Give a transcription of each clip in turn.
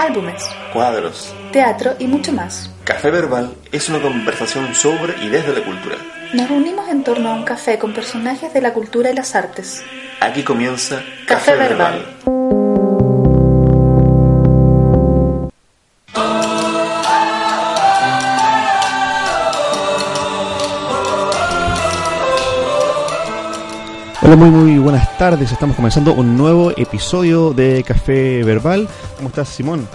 álbumes, cuadros, teatro y mucho más. Café Verbal es una conversación sobre y desde la cultura. Nos reunimos en torno a un café con personajes de la cultura y las artes. Aquí comienza Café, Verbal. Hola, muy muy buenas tardes. Estamos comenzando un nuevo episodio de Café Verbal. ¿Cómo estás, Simón?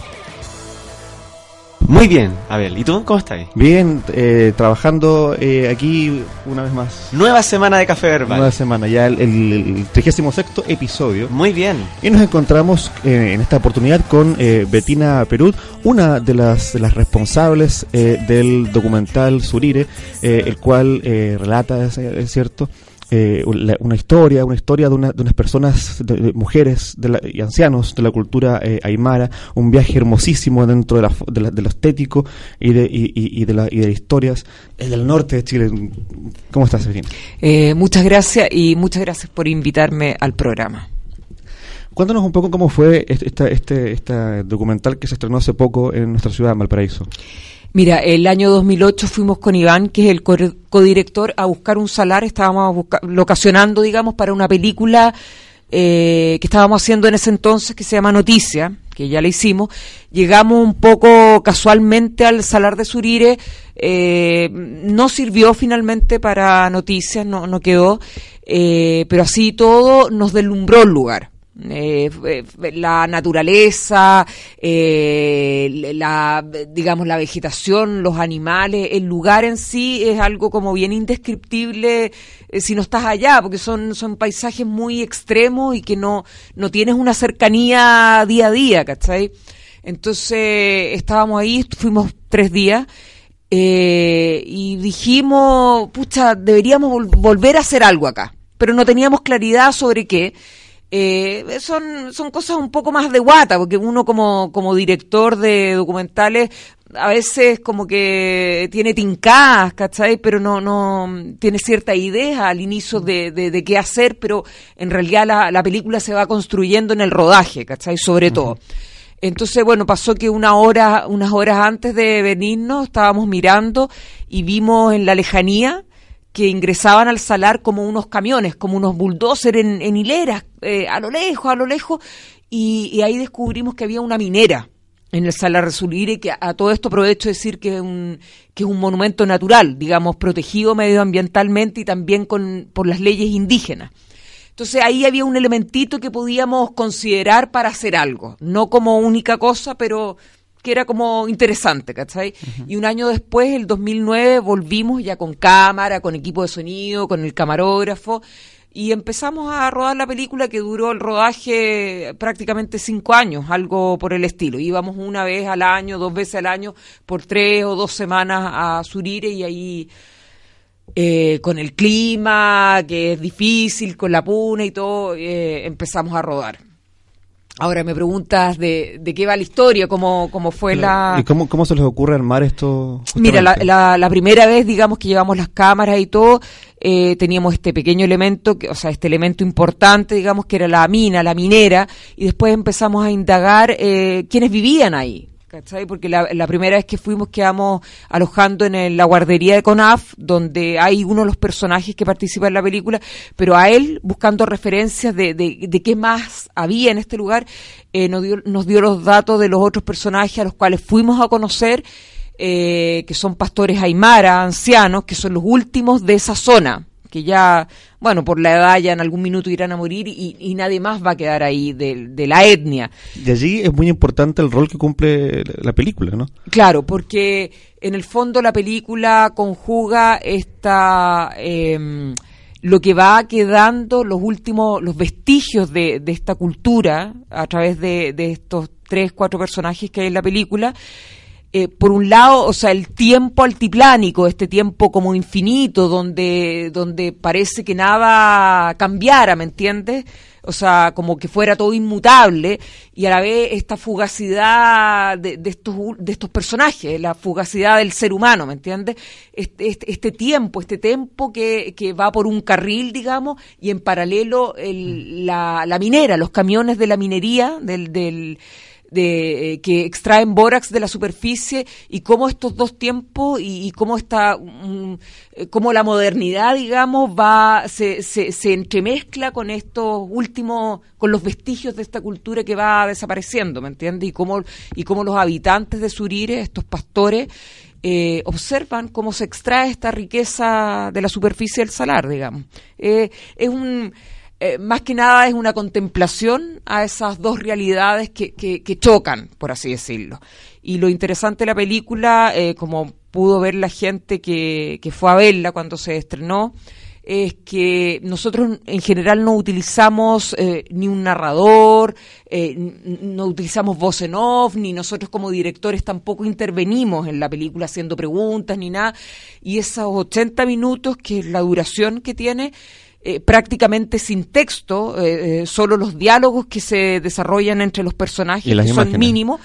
Muy bien, Abel. ¿Y tú cómo estás? Bien, eh, trabajando eh, aquí una vez más. Nueva semana de Café Verbal. Nueva semana, ya el, el, 36 episodio. Muy bien. Y nos encontramos eh, en esta oportunidad con eh, Betina Perú, una de las, de las responsables eh, del documental Surire, eh, el cual eh, relata, es, es cierto, eh, una, historia, una historia de, una, de unas personas, de, de mujeres de la, y ancianos de la cultura eh, aymara, un viaje hermosísimo dentro de, la, de, la, de lo estético y de, y, y, y de, la, y de historias el del norte de Chile. ¿Cómo estás, Evelyn? Eh, muchas gracias y muchas gracias por invitarme al programa. Cuéntanos un poco cómo fue este, este, este, documental que se estrenó hace poco en nuestra ciudad, en Valparaíso. Mira, el año 2008 fuimos con Iván, que es el codirector, a buscar un salar. Estábamos locacionando, digamos, para una película eh, que estábamos haciendo en ese entonces que se llama Noticia, que ya la hicimos. Llegamos un poco casualmente al salar de Surire. Eh, no sirvió finalmente para Noticias, no, no quedó. Eh, pero así todo nos deslumbró el lugar. Eh, la naturaleza, eh, la, digamos, la vegetación, los animales, el lugar en sí es algo como bien indescriptible eh, si no estás allá, porque son, son paisajes muy extremos y que no, no tienes una cercanía día a día, ¿cachai? Entonces estábamos ahí, fuimos tres días. Eh, y dijimos, pucha, deberíamos vol volver a hacer algo acá, pero no teníamos claridad sobre qué. Eh, son, son cosas un poco más de guata, porque uno como, como director de documentales a veces como que tiene tincadas, ¿cachai? Pero no, no tiene cierta idea al inicio de, de, de qué hacer, pero en realidad la, la, película se va construyendo en el rodaje, ¿cachai? Sobre todo. Uh -huh. Entonces, bueno, pasó que una hora, unas horas antes de venirnos estábamos mirando y vimos en la lejanía que ingresaban al salar como unos camiones, como unos bulldozers en, en hileras, eh, a lo lejos, a lo lejos, y, y, ahí descubrimos que había una minera en el salar de Surire, que a, a todo esto aprovecho de decir que es, un, que es un monumento natural, digamos, protegido medioambientalmente y también con, por las leyes indígenas. Entonces ahí había un elementito que podíamos considerar para hacer algo, no como única cosa, pero que era como interesante, ¿cachai? Uh -huh. Y un año después, el 2009, volvimos ya con cámara, con equipo de sonido, con el camarógrafo, y empezamos a rodar la película que duró el rodaje prácticamente cinco años, algo por el estilo. Íbamos una vez al año, dos veces al año, por tres o dos semanas a Surire y ahí... Eh, con el clima, que es difícil, con la puna y todo, eh, empezamos a rodar. Ahora me preguntas de, de qué va la historia, cómo, cómo fue la... ¿Y cómo, cómo se les ocurre armar esto? Mira, la, la, la, primera vez, digamos, que llevamos las cámaras y todo, eh, teníamos este pequeño elemento, que, o sea, este elemento importante, digamos, que era la mina, la minera, y después empezamos a indagar eh, quiénes vivían ahí. ¿Cachai? Porque la, primera vez que fuimos quedamos alojando en el, la guardería de CONAF, donde hay uno de los personajes que participa en la película, pero a él, buscando referencias de, de, de qué más había en este lugar, eh, nos, dio, nos dio los datos de los otros personajes a los cuales fuimos a conocer, eh, que son pastores aymara, ancianos, que son los últimos de esa zona que ya, bueno, por la edad ya en algún minuto irán a morir y, y nadie más va a quedar ahí de, de, la etnia. De allí es muy importante el rol que cumple la película, ¿no? Claro, porque en el fondo la película conjuga esta... Eh, lo que va quedando, los últimos, los vestigios de, de esta cultura a través de, de estos tres, cuatro personajes que hay en la película, eh, por un lado, o sea, el tiempo altiplánico, este tiempo como infinito, donde, donde parece que nada cambiara, ¿me entiendes? O sea, como que fuera todo inmutable, y a la vez esta fugacidad de, de estos, de estos personajes, la fugacidad del ser humano, ¿me entiendes? Este, este, este, tiempo, este tiempo que, que va por un carril, digamos, y en paralelo el, la, la minera, los camiones de la minería, del, del de eh, que extraen bórax de la superficie y cómo estos dos tiempos y, cómo está mm, eh, cómo la modernidad digamos va se, se, entremezcla con estos últimos con los vestigios de esta cultura que va desapareciendo ¿me entiendes? y cómo y cómo los habitantes de Surire estos pastores eh, observan cómo se extrae esta riqueza de la superficie del salar, digamos. Es un, eh, más que nada es una contemplación a esas dos realidades que, que, que chocan, por así decirlo. Y lo interesante de la película, eh, como pudo ver la gente que, que fue a verla cuando se estrenó, es que nosotros en general no utilizamos eh, ni un narrador, eh, no utilizamos voz en off, ni nosotros como directores tampoco intervenimos en la película haciendo preguntas ni nada. Y esos 80 minutos, que es la duración que tiene, eh, prácticamente sin texto, eh, eh, solo los diálogos que se desarrollan entre los personajes, que son mínimos,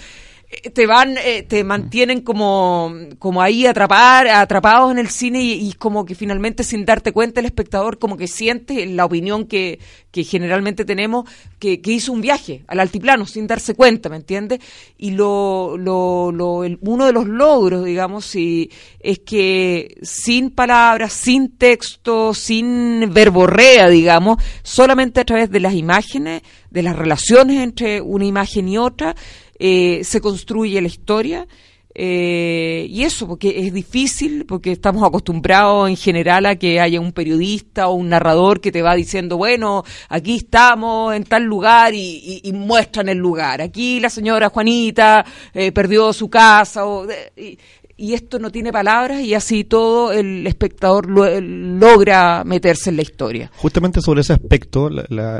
te van, eh, te mantienen como, como ahí atrapar, atrapados en el cine y, y como que finalmente sin darte cuenta el espectador como que siente la opinión que, que generalmente tenemos, que, que hizo un viaje al altiplano sin darse cuenta, ¿me entiendes? Y lo, lo, lo, el- uno de los logros, digamos, sí, es que sin palabras, sin texto, sin verborrea, digamos, solamente a través de las imágenes, de las relaciones entre una imagen y otra, eh, se construye la historia. eh, y eso, porque es difícil, porque estamos acostumbrados en general a que haya un periodista o un narrador que te va diciendo, bueno, aquí estamos en tal lugar y, y- y muestran el lugar. Aquí la señora Juanita eh, perdió su casa. O, y, y esto no tiene palabras y así todo el espectador lo- logra meterse en la historia. Justamente sobre ese aspecto, la-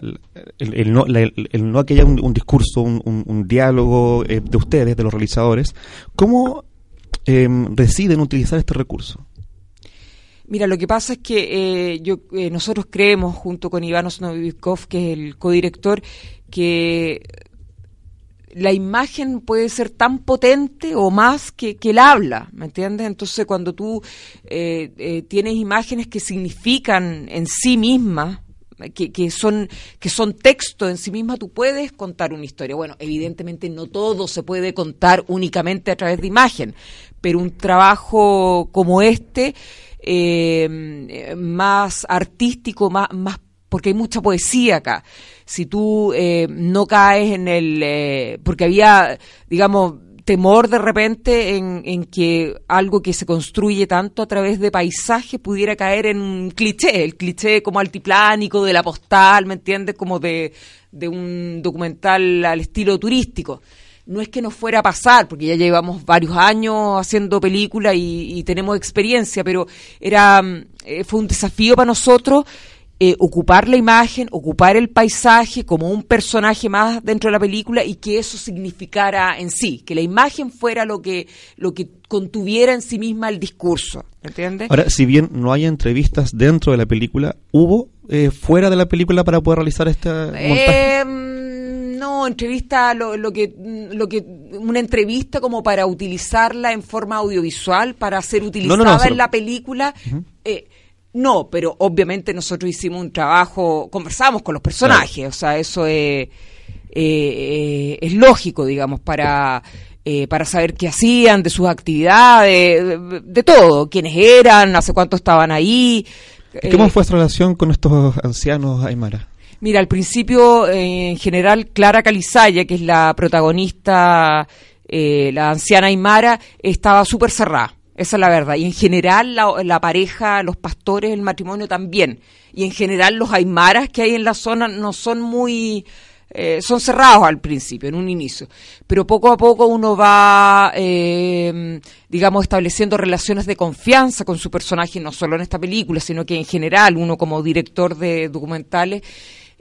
el, el no, la- el- el no que haya un, un discurso, un, un- un diálogo eh, de ustedes, de los realizadores, ¿cómo em, deciden utilizar este recurso? Mira, lo que pasa es que eh, yo, eh, nosotros creemos, junto con Iván Osnovikov, que es el codirector, que la imagen puede ser tan potente o más que, que el habla, ¿me entiendes? Entonces, cuando tú eh, eh, tienes imágenes que significan en sí mismas, que, son que son texto en sí misma, tú puedes contar una historia. Bueno, evidentemente no todo se puede contar únicamente a través de imagen, pero un trabajo como este, eh, más artístico, más, más porque hay mucha poesía acá. Si tú eh, no caes en el... eh, porque había, digamos, temor de repente en, que algo que se construye tanto a través de paisaje pudiera caer en un cliché, el cliché como altiplánico de la postal, ¿me entiendes? Como de, de un documental al estilo turístico. No es que nos fuera a pasar, porque ya llevamos varios años haciendo películas y, y tenemos experiencia, pero era mm, eh, fue un desafío para nosotros eh, ocupar la imagen, ocupar el paisaje como un personaje más dentro de la película y que eso significara en sí, que la imagen fuera lo que, lo que contuviera en sí misma el discurso, ¿entiendes? Ahora, si bien no hay entrevistas dentro de la película, ¿hubo eh, fuera de la película para poder realizar este montaje? Eh, no, entrevista, lo, lo que, lo que, una entrevista como para utilizarla en forma audiovisual, para ser utilizada no, no, solo- en la película. eh, no, pero obviamente nosotros hicimos un trabajo, conversamos con los personajes, o sea, eso es, eh, eh, es lógico, digamos, para, eh, para saber qué hacían, de sus actividades, de, de todo, quiénes eran, hace cuánto estaban ahí. ¿Y ¿Cómo eh, fue su relación con estos ancianos Aymara? Mira, al principio, en general, Clara Calizaya, que es la protagonista, la anciana Aymara, estaba súper cerrada. Esa es la verdad. Y en general, la, pareja, los pastores, el matrimonio también. Y en general, los Aymaras que hay en la zona no son muy. eh, son cerrados al principio, en un inicio. Pero poco a poco uno va, eh, digamos, estableciendo relaciones de confianza con su personaje, no solo en esta película, sino que en general, uno como director de documentales.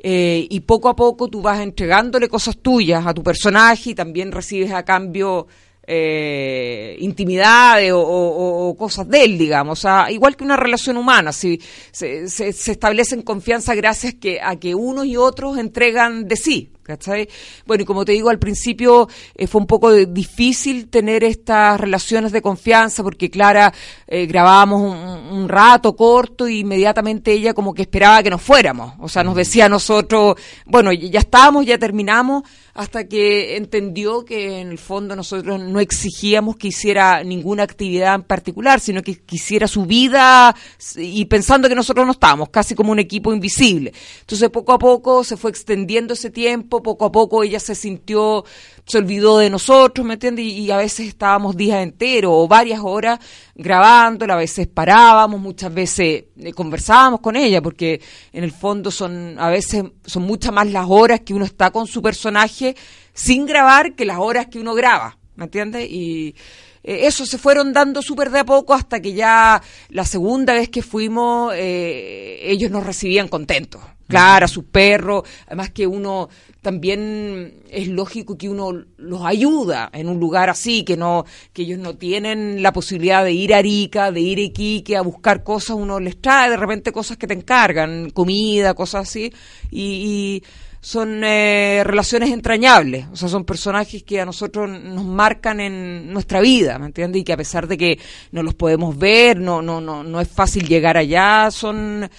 eh, y poco a poco tú vas entregándole cosas tuyas a tu personaje y también recibes a cambio eh, intimidades o, o- o cosas de él, digamos. O sea, igual que una relación humana, si se, se, se establece en confianza gracias que, a que unos y otros entregan de sí. ¿Cachai? Bueno, y como te digo, al principio eh, fue un poco difícil tener estas relaciones de confianza porque Clara eh, grabábamos un, un rato corto y inmediatamente ella como que esperaba que nos fuéramos. O sea, nos decía a nosotros, bueno, ya estábamos, ya terminamos, hasta que entendió que en el fondo nosotros no exigíamos que hiciera ninguna actividad en particular, sino que quisiera su vida y pensando que nosotros no estábamos, casi como un equipo invisible. Entonces poco a poco se fue extendiendo ese tiempo, poco a poco ella se sintió, se olvidó de nosotros, ¿me entiendes? Y, a veces estábamos días enteros o varias horas grabándola, a veces parábamos, muchas veces eh, conversábamos con ella, porque en el fondo son, a veces son muchas más las horas que uno está con su personaje sin grabar que las horas que uno graba, ¿me entiendes? Y eh, eso se fueron dando súper de a poco hasta que ya la segunda vez que fuimos eh, ellos nos recibían contentos. Clara, su perro, además que uno también es lógico que uno los ayuda en un lugar así, que no, que ellos no tienen la posibilidad de ir a Arica, de ir a Iquique a buscar cosas, uno les trae de repente cosas que te encargan, comida, cosas así, y, y son eh, relaciones entrañables, o sea, son personajes que a nosotros nos marcan en nuestra vida, ¿me entiendes? Y que a pesar de que no los podemos ver, no, no, no, no es fácil llegar allá, son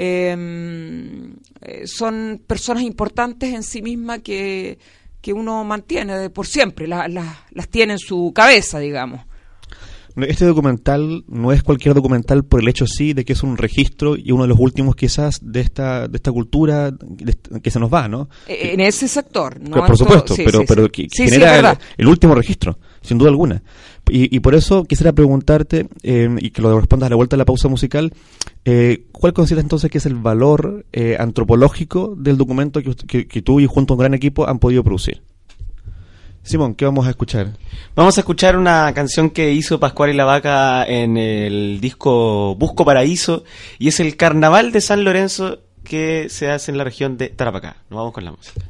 eh, eh, son personas importantes en sí mismas que, que uno mantiene de por siempre, la- la- las tiene en su cabeza, digamos. Este documental no es cualquier documental por el hecho sí de que es un registro y uno de los últimos quizás de esta de esta cultura que se nos va, ¿no? Eh, En ese sector, ¿no? Por supuesto, sí, pero, sí, pero sí. genera el, el último registro, sin duda alguna. Y, por eso quisiera preguntarte, eh, y que lo respondas a la vuelta de la pausa musical, eh, ¿cuál consideras entonces que es el valor eh, antropológico del documento que, que, que tú y junto a un gran equipo han podido producir? Simón, ¿qué vamos a escuchar? Vamos a escuchar una canción que hizo Pascual y la Vaca en el disco Busco Paraíso y es el Carnaval de San Lorenzo que se hace en la región de Tarapacá. Nos vamos con la música.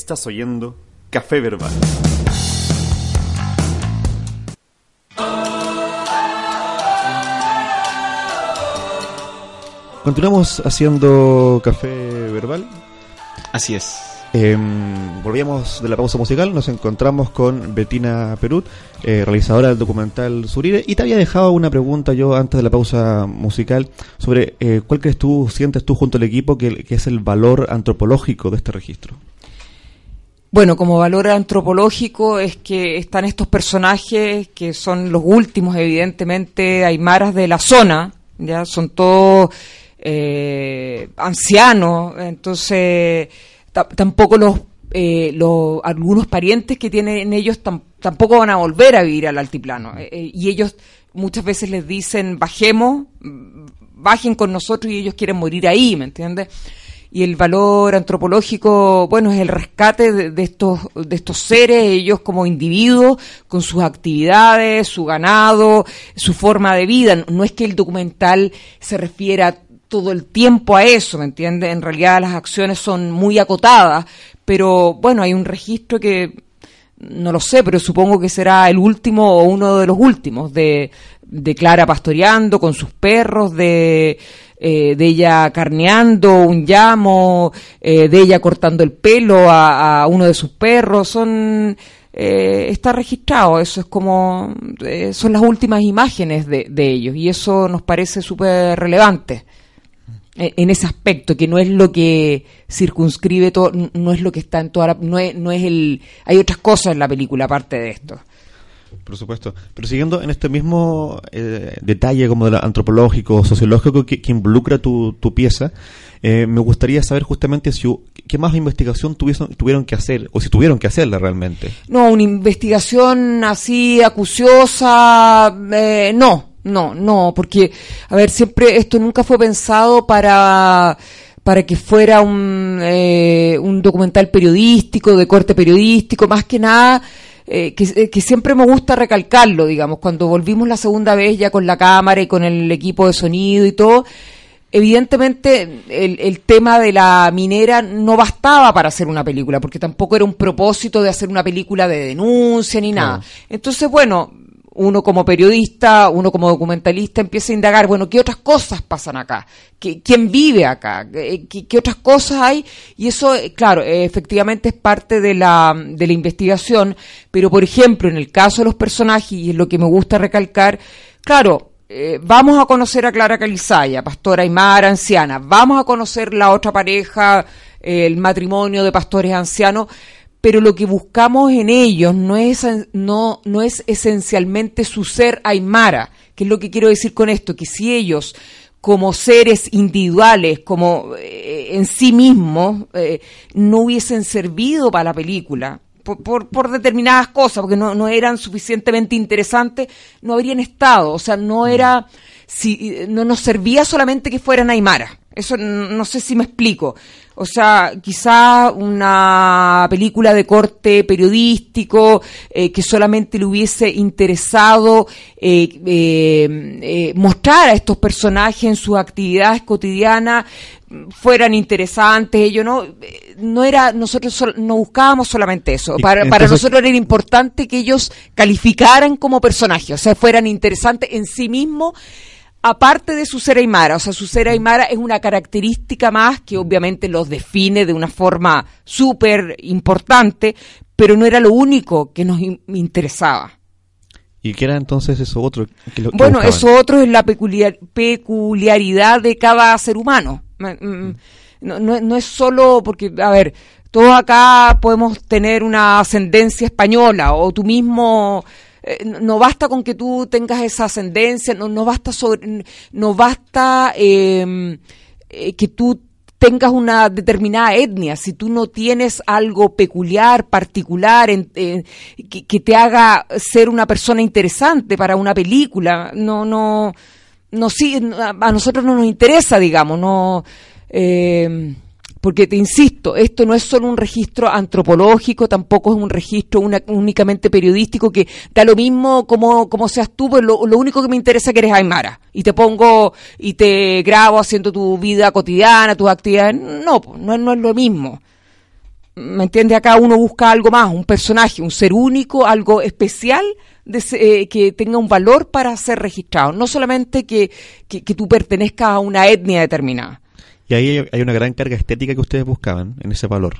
Estás oyendo Café Verbal. Continuamos haciendo café verbal. Así es. Eh, volvíamos de la pausa musical, nos encontramos con Betina Perut, eh, realizadora del documental Surire, y te había dejado una pregunta yo antes de la pausa musical sobre eh, cuál crees tú, sientes tú junto al equipo que, que es el valor antropológico de este registro. Bueno, como valor antropológico es que están estos personajes que son los últimos, evidentemente, aymaras de la zona, ya son todos eh, ancianos, entonces ta- tampoco los, eh, los algunos parientes que tienen ellos tam- tampoco van a volver a vivir al altiplano Eh, eh, y ellos muchas veces les dicen bajemos, mm, bajen con nosotros y ellos quieren morir ahí, ¿me entiendes? Y el valor antropológico, bueno, es el rescate de, de estos de estos seres, ellos como individuos, con sus actividades, su ganado, su forma de vida. No es que el documental se refiera todo el tiempo a eso, ¿me entiendes? En realidad las acciones son muy acotadas, pero bueno, hay un registro que no lo sé, pero supongo que será el último o uno de los últimos de, de Clara pastoreando con sus perros, de, eh, de ella carneando un llamo, eh, de ella cortando el pelo a, uno de sus perros. Son eh, está registrado, eso es como eh, son las últimas imágenes de, de ellos y eso nos parece súper relevante eh, en ese aspecto que no es lo que circunscribe todo no es lo que está en toda la, no es, no es el hay otras cosas en la película aparte de esto Por supuesto. Pero siguiendo en este mismo eh, detalle como de antropológico, sociológico que, involucra tu, tu pieza, eh, me gustaría saber justamente si qué más investigación tuviesen- tuvieron que hacer, o si tuvieron que hacerla realmente. no una investigación así acuciosa eh, no no no porque a ver siempre esto nunca fue pensado para para que fuera un, eh, un documental periodístico, de corte periodístico, más que nada, eh, que, eh, que siempre me gusta recalcarlo, digamos, cuando volvimos la segunda vez ya con la cámara y con el equipo de sonido y todo, evidentemente el, el tema de la minera no bastaba para hacer una película, porque tampoco era un propósito de hacer una película de denuncia ni nada. Entonces, bueno, uno como periodista, uno como documentalista empieza a indagar, bueno, ¿qué otras cosas pasan acá? ¿Qué- ¿Quién vive acá? ¿Qué, qué- otras cosas hay? Y eso, eh, claro, eh, efectivamente es parte de la, de la investigación, pero por ejemplo, en el caso de los personajes, y es lo que me gusta recalcar, claro, eh, vamos a conocer a Clara Calizaya, pastora Aymara, anciana, vamos a conocer la otra pareja, el matrimonio de pastores ancianos, pero lo que buscamos en ellos no es, no, no es esencialmente su ser aymara, que es lo que quiero decir con esto, que si ellos como seres individuales, como eh, en sí mismos, eh, no hubiesen servido para la película, por, por, por determinadas cosas, porque no, no eran suficientemente interesantes, no habrían estado, o sea, no era, si, no nos servía solamente que fueran aymara. Eso no sé si me explico. O sea, quizá una película de corte periodístico eh, que solamente le hubiese interesado eh, eh, eh, mostrar a estos personajes en sus actividades cotidianas fueran interesantes, ello no no era nosotros sol- no buscábamos solamente eso. Para, para nosotros era importante que ellos calificaran como personajes, o sea, fueran interesantes en sí mismos aparte de su ser aymara, o sea, su ser aymara es una característica más que obviamente los define de una forma súper importante, pero no era lo único que nos in- interesaba. ¿Y qué era entonces eso otro? que lo- que Bueno, buscaban? eso otro es la peculiar- peculiaridad de cada ser humano. Mm, mm, No, no- no es solo porque, a ver, todos acá podemos tener una ascendencia española o tú mismo... eh, no- basta con que tú tengas esa ascendencia, no, no basta sobre, no basta eh, eh, que tú tengas una determinada etnia, si tú no tienes algo peculiar, particular, en- que, que te haga ser una persona interesante para una película, no, no, no sí, a nosotros no nos interesa, digamos, no, eh, porque te insisto, esto no es solo un registro antropológico, tampoco es un registro una- únicamente periodístico que da lo mismo como, como seas tú, pues lo, lo único que me interesa es que eres Aymara y te pongo y te grabo haciendo tu vida cotidiana, tus actividades. No, no, no es lo mismo. ¿Me entiende? Acá uno busca algo más, un personaje, un ser único, algo especial de eh, que tenga un valor para ser registrado. No solamente que, que, que tú pertenezcas a una etnia determinada. Y ahí hay- una gran carga estética que ustedes buscaban en ese valor.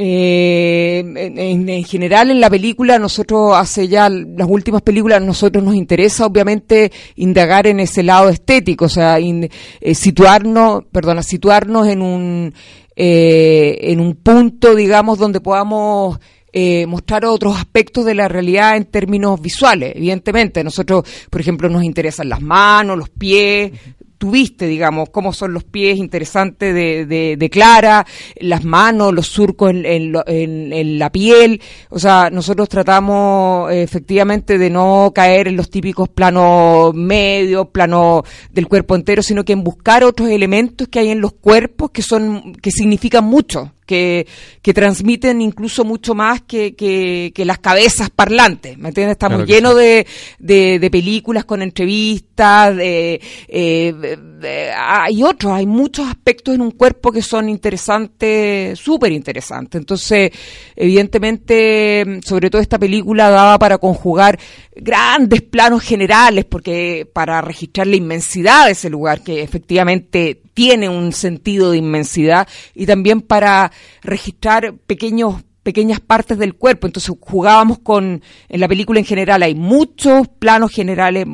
Eh, en, en- en general en la película nosotros hace ya las últimas películas nosotros nos interesa obviamente indagar en ese lado estético o sea in- eh, situarnos perdona situarnos en un eh, en un punto digamos donde podamos eh, mostrar otros aspectos de la realidad en términos visuales evidentemente nosotros por ejemplo nos interesan las manos los pies tuviste, digamos, cómo son los pies interesantes de, de, de Clara, las manos, los surcos en, en en la piel. O sea, nosotros tratamos eh, efectivamente de no caer en los típicos planos medios, planos del cuerpo entero, sino que en buscar otros elementos que hay en los cuerpos que son, que significan mucho. Que, que transmiten incluso mucho más que, que, que las cabezas parlantes, ¿me entiendes? Estamos Claro llenos sí. de, de, de películas con entrevistas, de, eh, de- hay otros, hay muchos aspectos en un cuerpo que son interesantes, súper interesantes. Entonces, evidentemente, sobre todo esta película daba para conjugar grandes planos generales, porque para registrar la inmensidad de ese lugar, que efectivamente tiene un sentido de inmensidad, y también para registrar pequeños pequeñas partes del cuerpo. Entonces jugábamos con, en la película en general hay muchos planos generales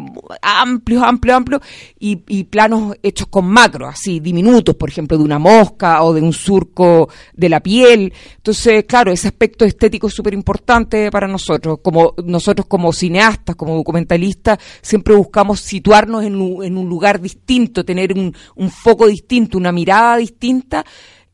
amplios, amplios, amplios, y, y planos hechos con macro, así diminutos, por ejemplo, de una mosca o de un surco de la piel. Entonces, claro, ese aspecto estético es súper importante para nosotros. Como nosotros como cineastas, como documentalistas, siempre buscamos situarnos en un, en un lugar distinto, tener un, un foco distinto, una mirada distinta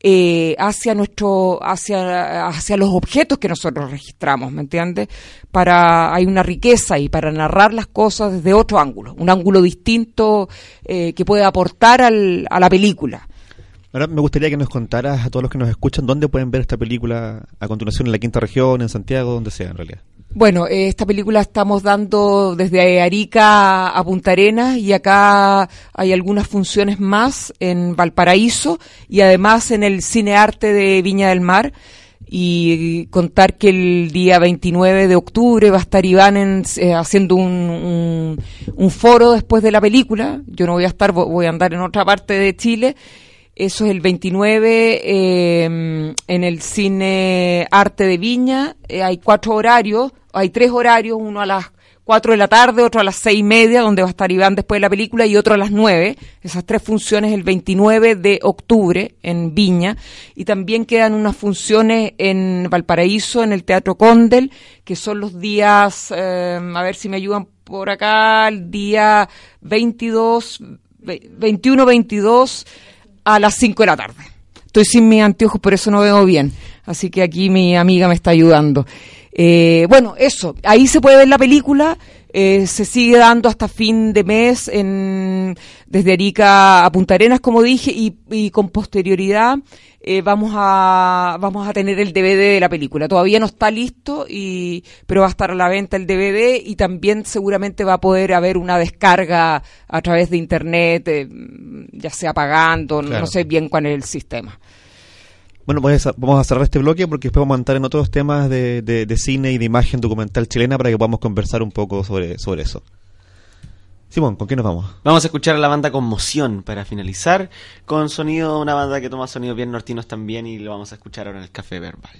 eh, hacia nuestro hacia hacia los objetos que nosotros registramos me entiendes para hay una riqueza y para narrar las cosas desde otro ángulo un ángulo distinto eh, que puede aportar al, a la película Ahora me gustaría que nos contaras a todos los que nos escuchan dónde pueden ver esta película a continuación en la quinta región, en Santiago, donde sea en realidad. Bueno, eh, esta película estamos dando desde Arica a Punta Arenas y acá hay algunas funciones más en Valparaíso y además en el Cine Arte de Viña del Mar. Y contar que el día 29 de octubre va a estar Iván en- eh, haciendo un, un, un foro después de la película. Yo no voy a estar, vo- voy a andar en otra parte de Chile. Eso es el 29 eh, en el Cine Arte de Viña. Eh, hay cuatro horarios, hay tres horarios, uno a las 4 de la tarde, otro a las seis y media, donde va a estar Iván después de la película, y otro a las 9. Esas tres funciones el 29 de octubre en Viña. Y también quedan unas funciones en Valparaíso, en el Teatro Condel, que son los días, eh, a ver si me ayudan por acá, el día 22, ve- 21, 22 a las 5 de la tarde. Estoy sin mis anteojos, por eso no veo bien. Así que aquí mi amiga me está ayudando. Eh, bueno, eso. Ahí se puede ver la película. eh, se sigue dando hasta fin de mes en, desde Arica a Punta Arenas, como dije, y, y con posterioridad eh, vamos a vamos a tener el DVD de la película. Todavía no está listo, y, pero va a estar a la venta el DVD y también seguramente va a poder haber una descarga a través de internet, eh, ya sea pagando, Claro. no sé bien cuál es el sistema. Bueno, vamos a cerrar este bloque porque después vamos a entrar en otros temas de, de, cine y de imagen documental chilena para que podamos conversar un poco sobre, sobre eso. Simón, ¿con qué nos vamos? Vamos a escuchar a la banda Conmoción para finalizar con sonido, una banda que toma sonidos bien nortinos también y lo vamos a escuchar ahora en el Café Verbal.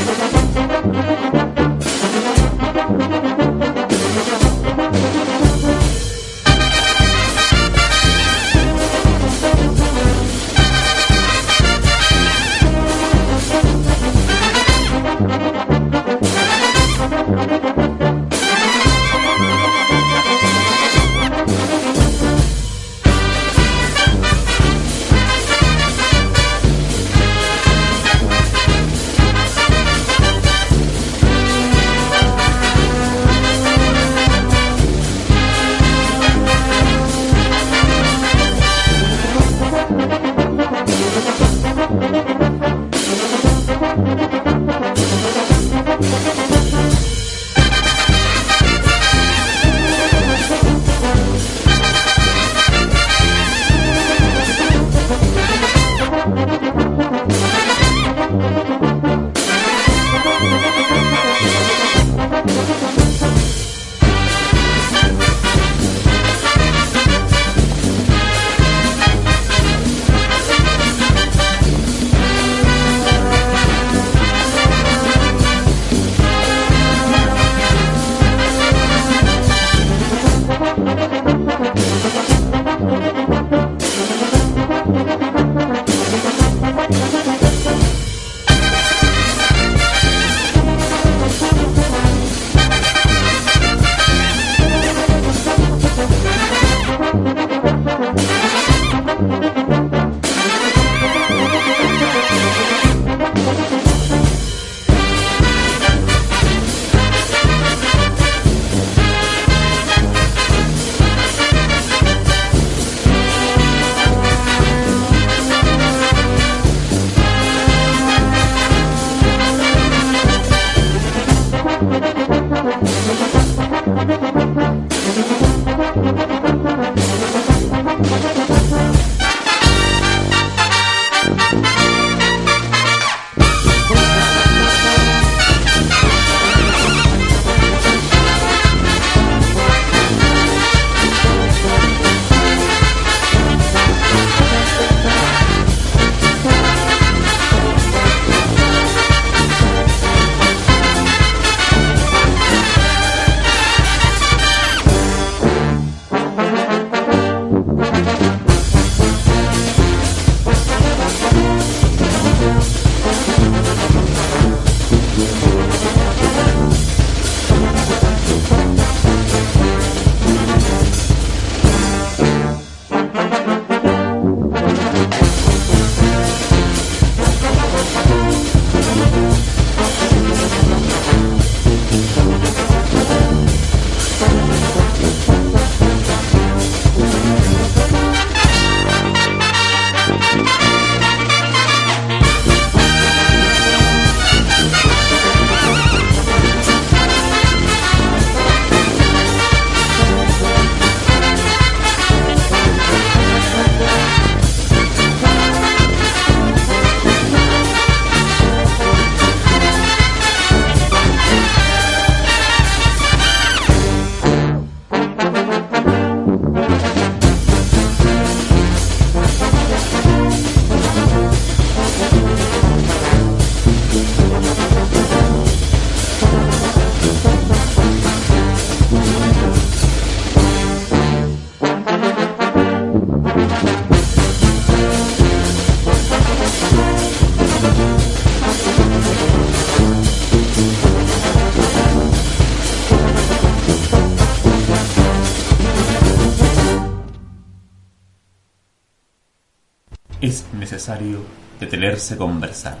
Es necesario detenerse a conversar,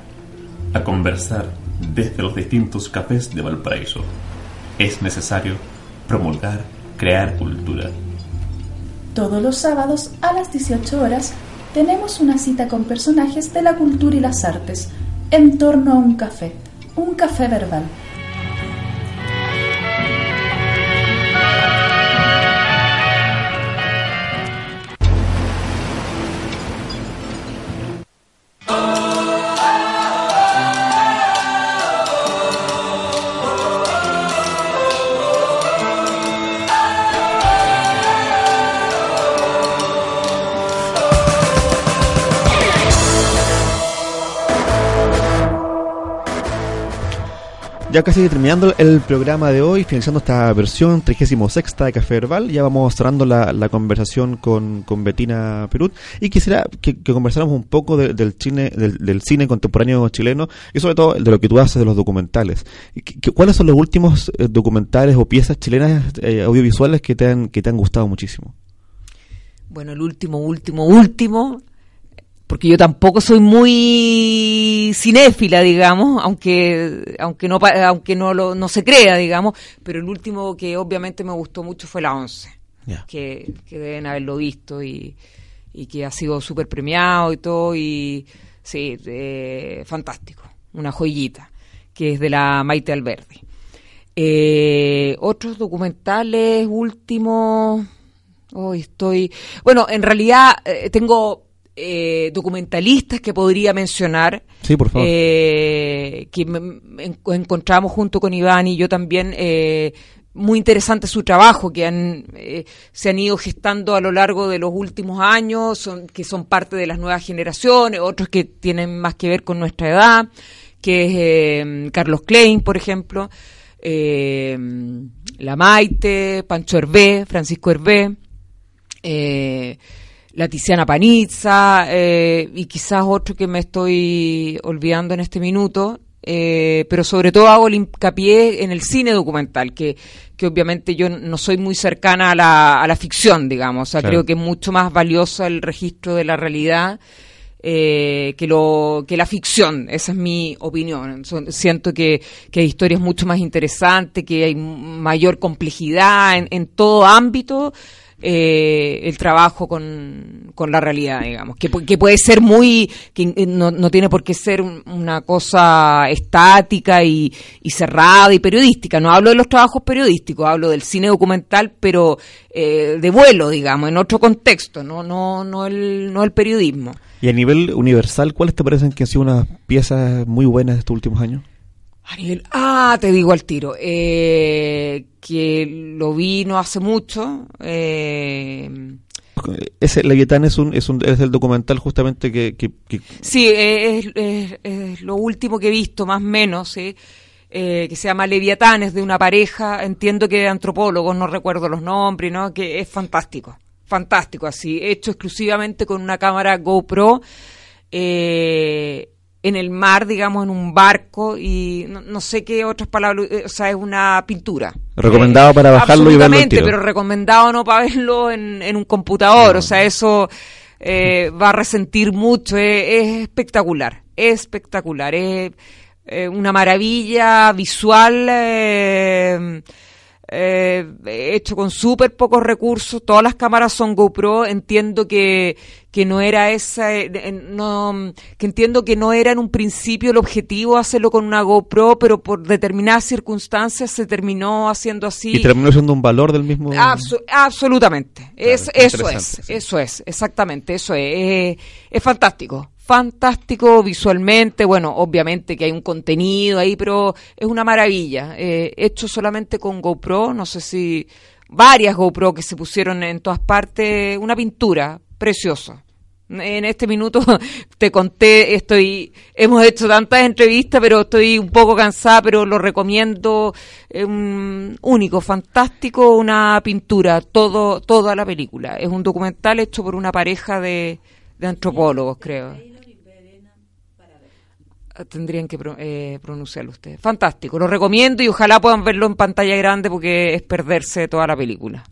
a conversar desde los distintos cafés de Valparaíso. Es necesario promulgar, crear cultura. Todos los sábados a las 18 horas tenemos una cita con personajes de la cultura y las artes en torno a un café, un café verbal. Ya casi terminando el programa de hoy, finalizando esta versión 36 de Café Verbal, ya vamos cerrando la, conversación con, con Betina Perut y quisiera que, conversáramos un poco de- del, cine, del, cine contemporáneo chileno y sobre todo de lo que tú haces de los documentales. ¿Y qué- qué- ¿Cuáles son los últimos eh, documentales o piezas chilenas eh, audiovisuales que te, han, que te han gustado muchísimo? Bueno, el último, último, último, porque yo tampoco soy muy cinéfila, digamos, aunque aunque no aunque no lo, no se crea, digamos, pero el último que obviamente me gustó mucho fue la 11, Ya. que, que deben haberlo visto y, y que ha sido súper premiado y todo y sí, eh, fantástico, una joyita, que es de la Maite Alberdi. Eh, otros documentales últimos, Hoy estoy. Bueno, en realidad eh, tengo eh, documentalistas que podría mencionar. Sí, por favor. eh, que en- encontramos junto con Iván y yo también. eh, muy interesante su trabajo que han, eh, se han ido gestando a lo largo de los últimos años, son, que son parte de las nuevas generaciones, otros que tienen más que ver con nuestra edad, que es eh, Carlos Klein, por ejemplo, eh, La Maite, Pancho Hervé, Francisco Hervé, la Tiziana Panizza eh, y quizás otro que me estoy olvidando en este minuto, eh, pero sobre todo hago el hincapié en el cine documental, que, que obviamente yo no soy muy cercana a la, a la ficción, digamos, o sea, Claro. creo que es mucho más valioso el registro de la realidad eh, que lo que la ficción. Esa es mi opinión. Son- siento que, que hay historias mucho más interesantes que hay mayor complejidad en, en todo ámbito eh, el trabajo con, con la realidad, digamos, que, que puede ser muy, que eh, no, no tiene por qué ser un- una cosa estática y, y cerrada y periodística. No hablo de los trabajos periodísticos, hablo del cine documental, pero eh, de vuelo, digamos, en otro contexto, no, no, no el, no el periodismo. Y a nivel universal, ¿cuáles te parecen que han sido unas piezas muy buenas de estos últimos años? A nivel, ah, te digo al tiro, eh, que lo vi no hace mucho, eh, Ese Leviatán es un, es un es el documental justamente que, que- que- Sí, es, es- es lo último que he visto, más o menos, ¿sí? Eh, que se llama Leviatanes, de una pareja, entiendo que de antropólogos, no recuerdo los nombres, ¿no? Que es fantástico, fantástico, así, hecho exclusivamente con una cámara GoPro, eh, en el mar, digamos, en un barco, y no, no sé qué otras palabras, eh, o sea, es una pintura. Recomendado para bajarlo y verlo pero recomendado no para verlo en, en un computador, o sea, eso eh, va a resentir mucho, eh, es espectacular, es espectacular, es eh, una maravilla visual, eh, hecho con súper pocos recursos, todas las cámaras son GoPro, entiendo que, que no era esa, eh, no, que entiendo que no era en un principio el objetivo hacerlo con una GoPro, pero por determinadas circunstancias se terminó haciendo así. y terminó siendo un valor del mismo. Abso- absolutamente. Es, eso es, sí. eso es, exactamente, eso es. Eh, es fantástico, fantástico visualmente, bueno, obviamente que hay un contenido ahí, pero es una maravilla. Eh, hecho solamente con GoPro, no sé si varias GoPro que se pusieron en todas partes, una pintura, preciosa. En este minuto te conté, estoy, hemos hecho tantas entrevistas, pero estoy un poco cansada, pero lo recomiendo, es un único, fantástico, una pintura, todo, toda la película. Es un documental hecho por una pareja de, de antropólogos, creo. Tendrían que eh, pronunciarlo ustedes. Fantástico, lo recomiendo y ojalá puedan verlo en pantalla grande porque es perderse toda la película.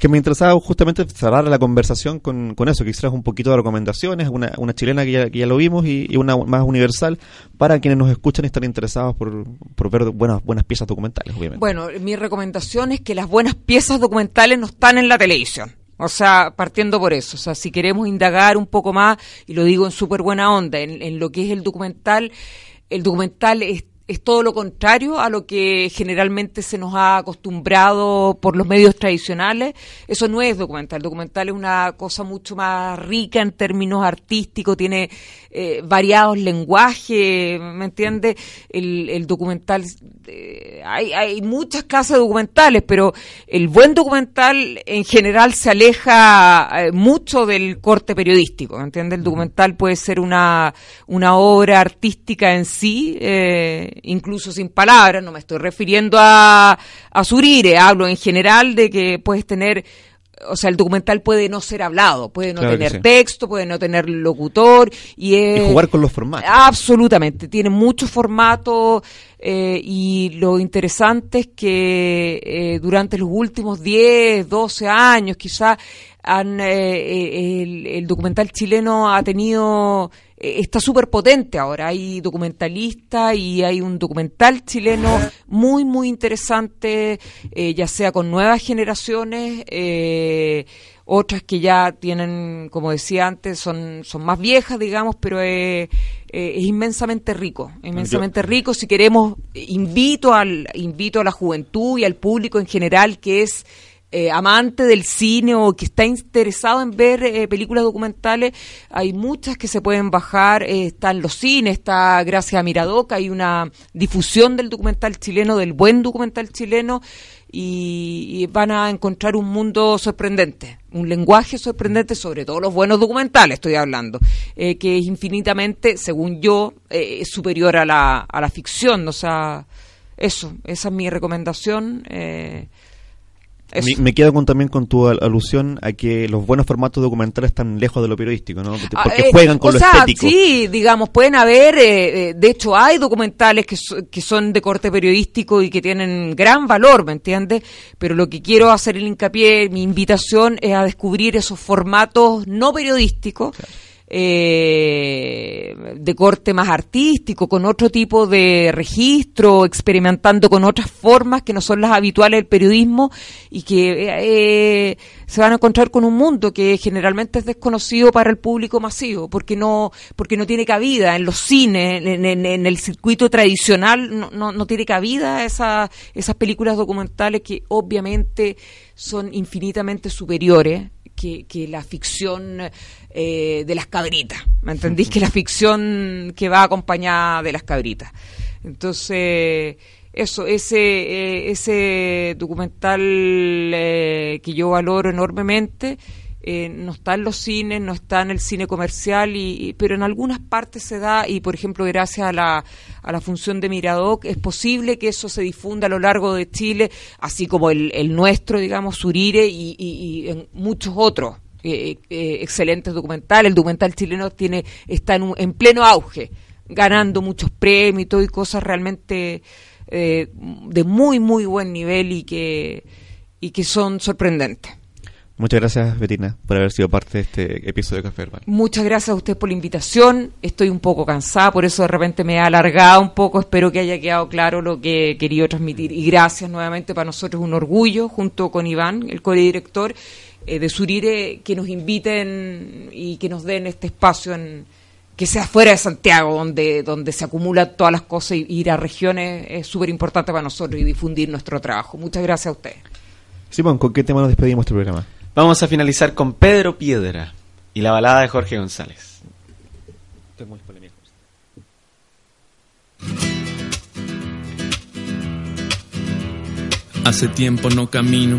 Que me interesaba justamente cerrar la conversación con, con eso, que un poquito de recomendaciones, una, una chilena que ya, que ya lo vimos y, y una más universal para quienes nos escuchan y están interesados por, por ver buenas, buenas piezas documentales, obviamente. Bueno, mi recomendación es que las buenas piezas documentales no están en la televisión. O sea, partiendo por eso. O sea, si queremos indagar un poco más, y lo digo en súper buena onda, en, en lo que es el documental, el documental es, es todo lo contrario a lo que generalmente se nos ha acostumbrado por los medios tradicionales. Eso no es documental. El documental es una cosa mucho más rica en términos artísticos, tiene eh, variados lenguajes, ¿me entiende? El, el documental, eh, hay, hay muchas clases de documentales, pero el buen documental en general se aleja eh, mucho del corte periodístico, ¿me entiende? El documental puede ser una, una obra artística en sí, eh, incluso sin palabras, no me estoy refiriendo a, a Surire, hablo en general de que puedes tener o sea, el documental puede no ser hablado, puede no Claro tener sí. texto, puede no tener locutor y, es, y jugar con los formatos. Absolutamente, tiene muchos formatos eh, y lo interesante es que eh, durante los últimos 10, 12 años quizás han, eh, eh, el, el documental chileno ha tenido, está súper potente ahora, hay documentalistas y hay un documental chileno muy, muy interesante, eh, ya sea con nuevas generaciones, eh, otras que ya tienen, como decía antes, son, son más viejas, digamos, pero es, eh, es inmensamente rico, inmensamente rico. Si queremos, eh, invito al, invito a la juventud y al público en general que es eh, amante del cine o que está interesado en ver eh, películas documentales, hay muchas que se pueden bajar, eh, están los cines, está gracias a Miradoca, hay una difusión del documental chileno, del buen documental chileno, y, van a encontrar un mundo sorprendente, un lenguaje sorprendente, sobre todo los buenos documentales estoy hablando, eh, que es infinitamente, según yo, eh, superior a la, a la ficción, o sea, eso, esa es mi recomendación. Eh. Me, me quedo con, también con tu al- alusión a que los buenos formatos documentales están lejos de lo periodístico, ¿no? Porque, Ah, porque eh, juegan con o lo sea, estético. Sí, digamos, pueden haber, eh, eh, de hecho hay documentales que, so- que son de corte periodístico y que tienen gran valor, ¿me entiendes? Pero lo que quiero hacer el hincapié, mi invitación es a descubrir esos formatos no periodísticos. Eh, de corte más artístico, con otro tipo de registro, experimentando con otras formas que no son las habituales del periodismo y que eh, se van a encontrar con un mundo que generalmente es desconocido para el público masivo, porque no, porque no tiene cabida en los cines, en, el circuito tradicional, no, no, no tiene cabida esa, esas películas documentales que obviamente son infinitamente superiores que, que la ficción eh, de las cabritas. ¿Me entendís? Que la ficción que va acompañada de las cabritas. Entonces, eso, ese, eh, ese documental eh, que yo valoro enormemente. eh, no está en los cines, no está en el cine comercial, y, pero en algunas partes se da, y por ejemplo, gracias a la, a la función de Miradoc, es posible que eso se difunda a lo largo de Chile, así como el, el nuestro, digamos, Surire, y, y- y en muchos otros eh, eh, excelentes documentales. El documental chileno tiene está en, un- en pleno auge, ganando muchos premios y todo, y cosas realmente eh, de muy, muy buen nivel y que, y que son sorprendentes. Muchas gracias, Betina, por haber sido parte de este episodio de Café Verbal. Muchas gracias a usted por la invitación. Estoy un poco cansada, por eso de repente me he alargado un poco. Espero que haya quedado claro lo que he querido transmitir. Y gracias nuevamente para nosotros, un orgullo, junto con Iván, el codirector eh, de Surire, que nos inviten y que nos den este espacio en que sea fuera de Santiago, donde, donde se acumulan todas las cosas y ir a regiones es súper importante para nosotros y difundir nuestro trabajo. Muchas gracias a ustedes. Simón, ¿con qué tema nos despedimos este programa? Vamos a finalizar con Pedro Piedra y la balada de Jorge González. Hace tiempo no camino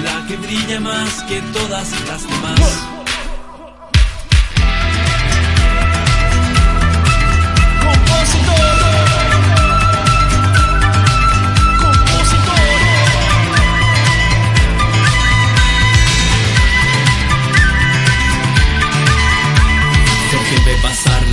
la que brilla más que todas las demás.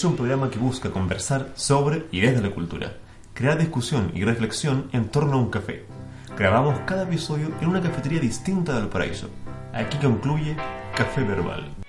es un programa que busca conversar sobre y desde la cultura, crear discusión y reflexión en torno a un café. Grabamos cada episodio en una cafetería distinta del paraíso. Aquí concluye Café Verbal.